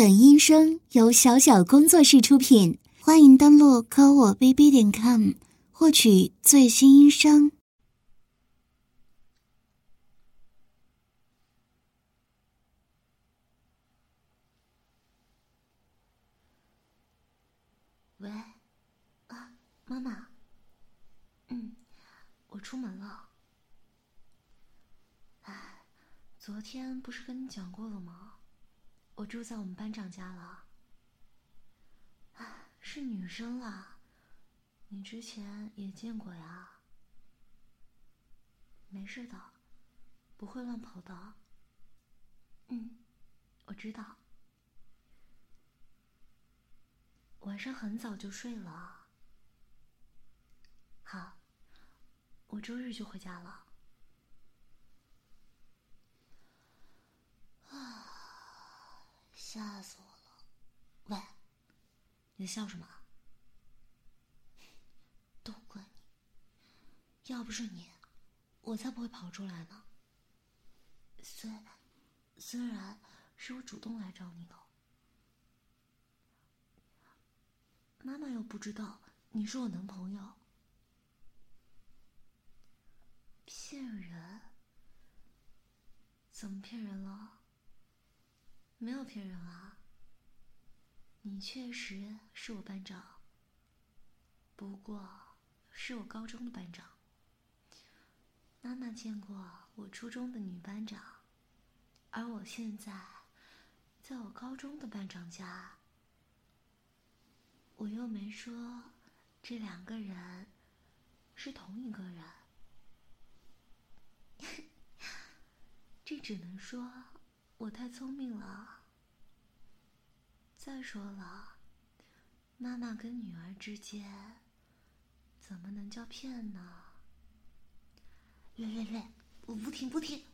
本音声由小小工作室出品，欢迎登录科我 bb 点 com 获取最新音声。喂，啊，妈妈，嗯，我出门了。哎，昨天不是跟你讲过了吗？我住在我们班长家了，啊，是女生啦，你之前也见过呀。没事的，不会乱跑的。嗯，我知道。晚上很早就睡了。好，我周日就回家了。吓死我了！喂，你在笑什么？都怪你！要不是你，我才不会跑出来呢。虽虽然是我主动来找你的，妈妈又不知道你是我男朋友。骗人？怎么骗人了？没有骗人啊，你确实是我班长，不过是我高中的班长。妈妈见过我初中的女班长，而我现在在我高中的班长家，我又没说这两个人是同一个人，这只能说。我太聪明了。再说了，妈妈跟女儿之间怎么能叫骗呢？来来来，我不听不听。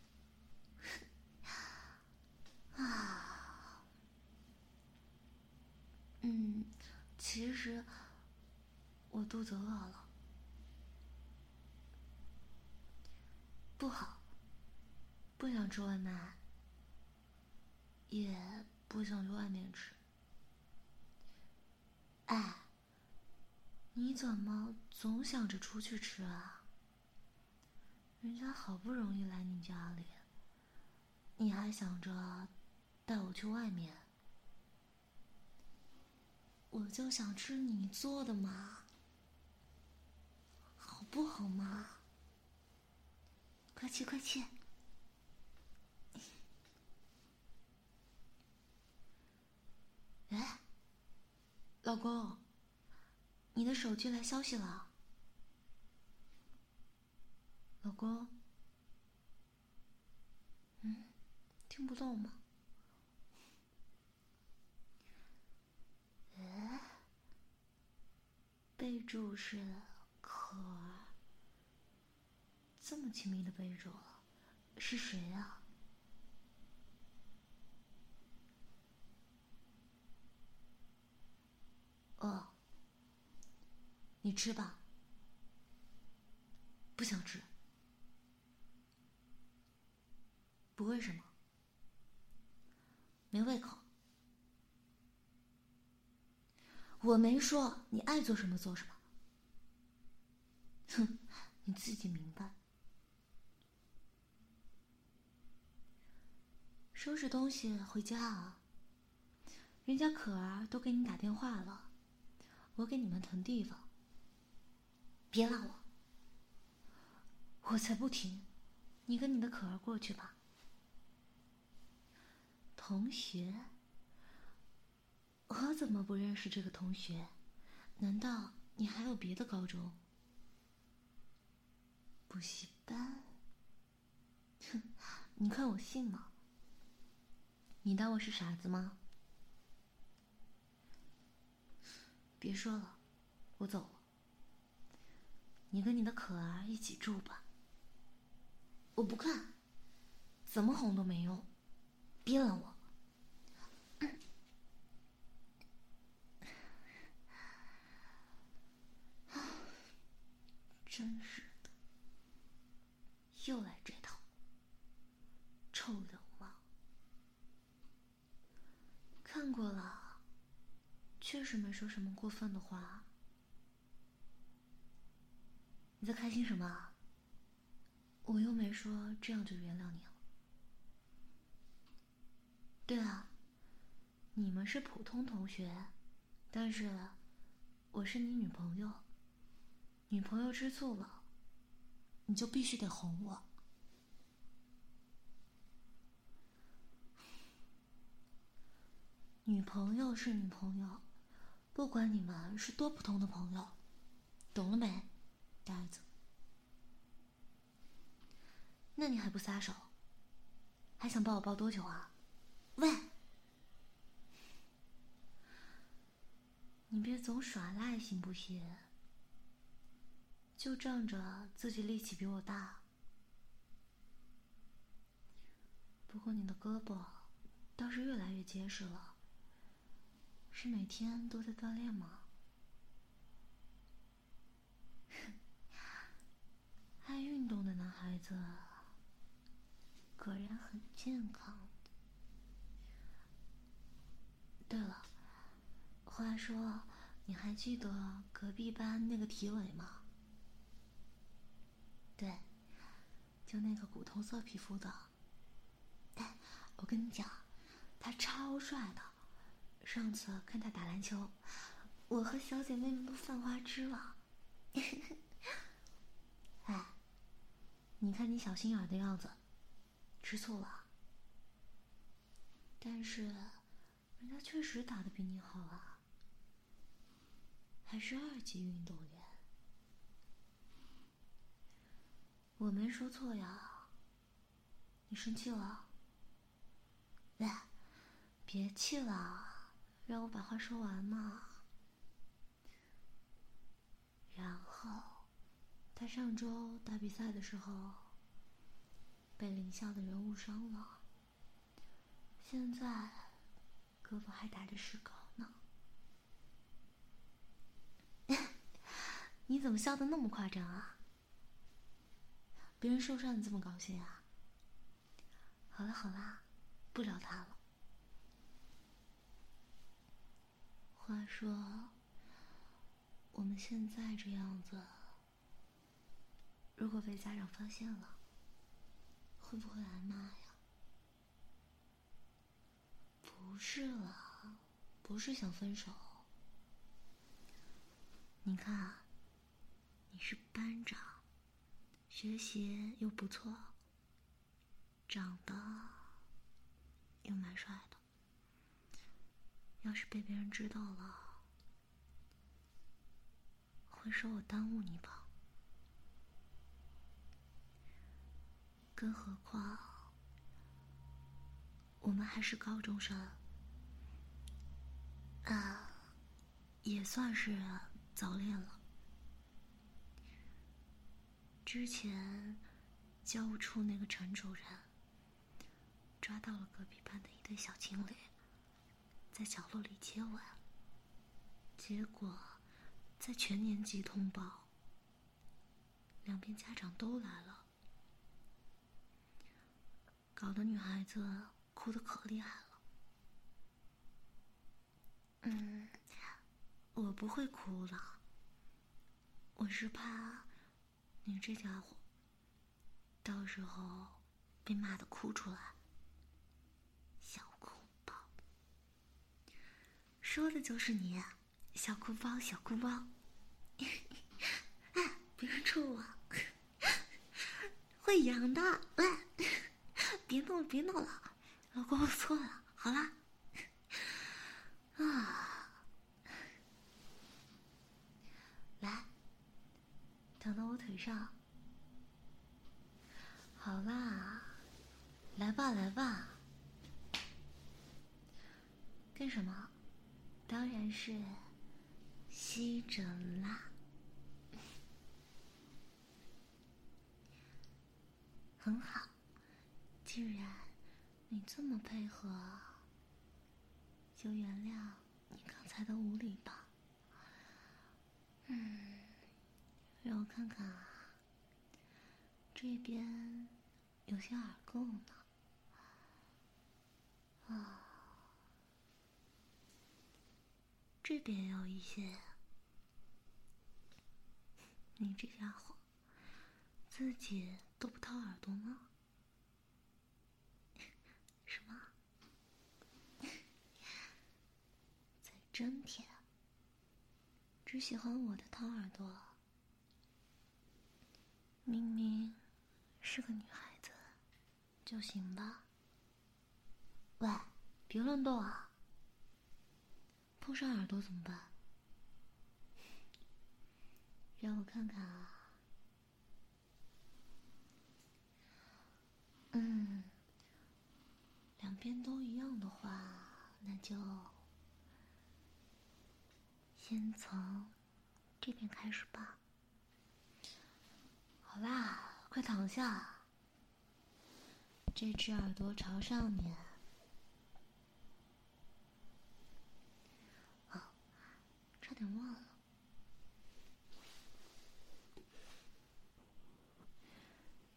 啊，嗯，其实我肚子饿了，不好，不想吃外卖。也不想去外面吃。哎，你怎么总想着出去吃啊？人家好不容易来你家里，你还想着带我去外面？我就想吃你做的嘛，好不好嘛？快去快去！哎，老公，你的手机来消息了。老公，嗯，听不到吗？哎，备注是可儿，这么亲密的备注，是谁啊？饿，你吃吧。不想吃，不为什么，没胃口。我没说你爱做什么做什么，哼，你自己明白。收拾东西回家啊，人家可儿都给你打电话了。我给你们腾地方，别拉我，我才不听！你跟你的可儿过去吧。同学，我怎么不认识这个同学？难道你还有别的高中？补习班？哼，你看我信吗？你当我是傻子吗？别说了，我走了。你跟你的可儿一起住吧。我不看，怎么哄都没用，别拦我。真是的，又来这套，臭流氓！看过了，确实没说什么过分的话。你在开心什么？我又没说这样就原谅你了。对啊，你们是普通同学，但是我是你女朋友。女朋友吃醋了，你就必须得哄我。女朋友是女朋友，不管你们是多普通的朋友，懂了没，呆子？那你还不撒手？还想抱我抱多久啊？喂，你别总耍赖行不行？就仗着自己力气比我大。不过你的胳膊倒是越来越结实了，是每天都在锻炼吗？爱运动的男孩子果然很健康。对了，话说，你还记得隔壁班那个体委吗？对，就那个古铜色皮肤的。哎，我跟你讲，他超帅的。上次看他打篮球，我和小姐妹们都犯花痴了。哎，你看你小心眼的样子，吃醋了？但是，人家确实打的比你好啊，还是二级运动员。我没说错呀，你生气了？喂，别气了，让我把话说完嘛。然后，他上周打比赛的时候被领校的人误伤了，现在胳膊还打着石膏呢。你怎么笑的那么夸张啊？别人受伤，你这么高兴啊？好了好了，不聊他了。话说，我们现在这样子，如果被家长发现了，会不会挨骂呀？不是了，不是想分手。你看，你是班长。学习又不错，长得又蛮帅的。要是被别人知道了，会说我耽误你吧？更何况，我们还是高中生，啊，也算是早恋了。之前，教务处那个陈主任抓到了隔壁班的一对小情侣，在角落里接吻。结果，在全年级通报，两边家长都来了，搞得女孩子哭的可厉害了。嗯，我不会哭了，我是怕。你这家伙，到时候被骂的哭出来，小哭包，说的就是你，小哭包，小哭包。哎，别人戳我，会痒的。喂，别闹了，别闹了，老公，我错了，好啦。啊，来。躺到我腿上，好啦，来吧来吧，干什么？当然是吸枕啦！很好，既然你这么配合，就原谅你刚才的无礼吧。嗯。让我看看啊，这边有些耳垢呢。啊，这边也有一些。你这家伙，自己都不掏耳朵吗？什么？嘴真甜，只喜欢我的掏耳朵。明明是个女孩子，就行吧。喂，别乱动啊！碰上耳朵怎么办？让我看看啊。嗯，两边都一样的话，那就先从这边开始吧。好啦，快躺下。这只耳朵朝上面。哦，差点忘了，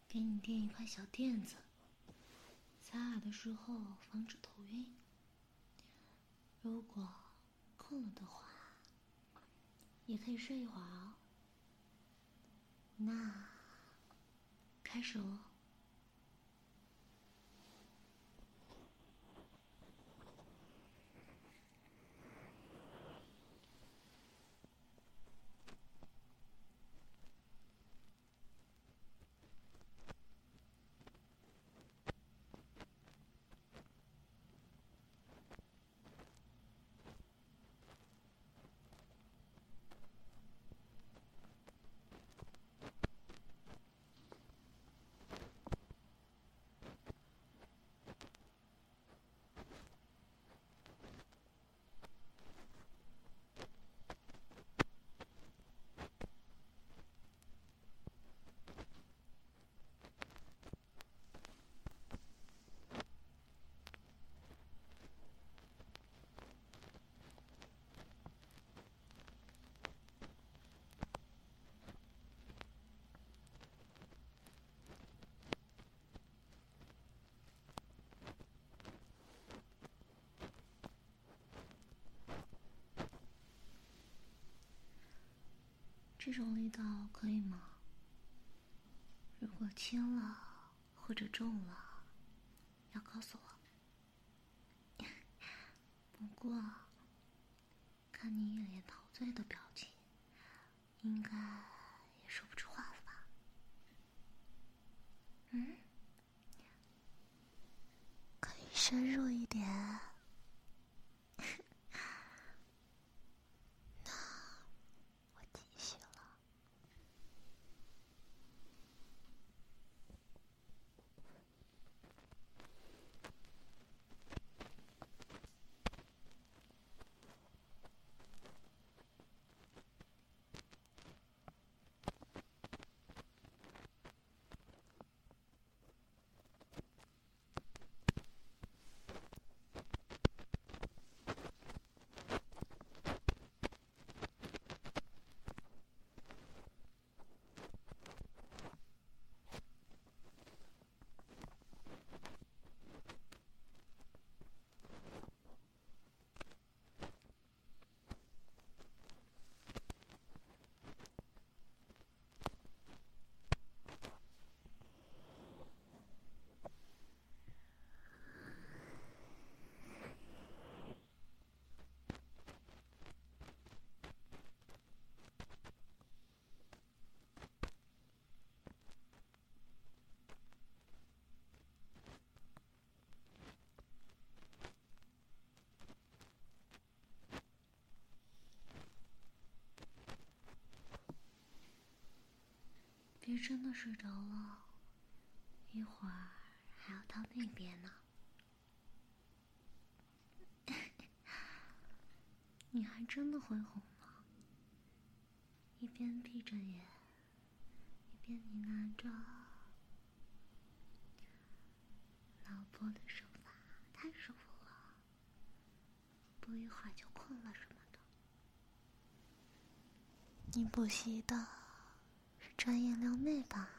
给你垫一块小垫子，擦耳的时候防止头晕。如果困了的话，也可以睡一会儿哦。那。开始喽。这种力道可以吗？如果轻了或者重了，要告诉我。不过，看你一脸陶醉的表情，应该也说不出话了吧？嗯，可以深入一点。别真的睡着了，一会儿还要到那边呢。你还真的会哄呢，一边闭着眼，一边呢喃着：“老婆的手法太舒服了，不一会儿就困了什么的。”你补习的。专业撩妹吧，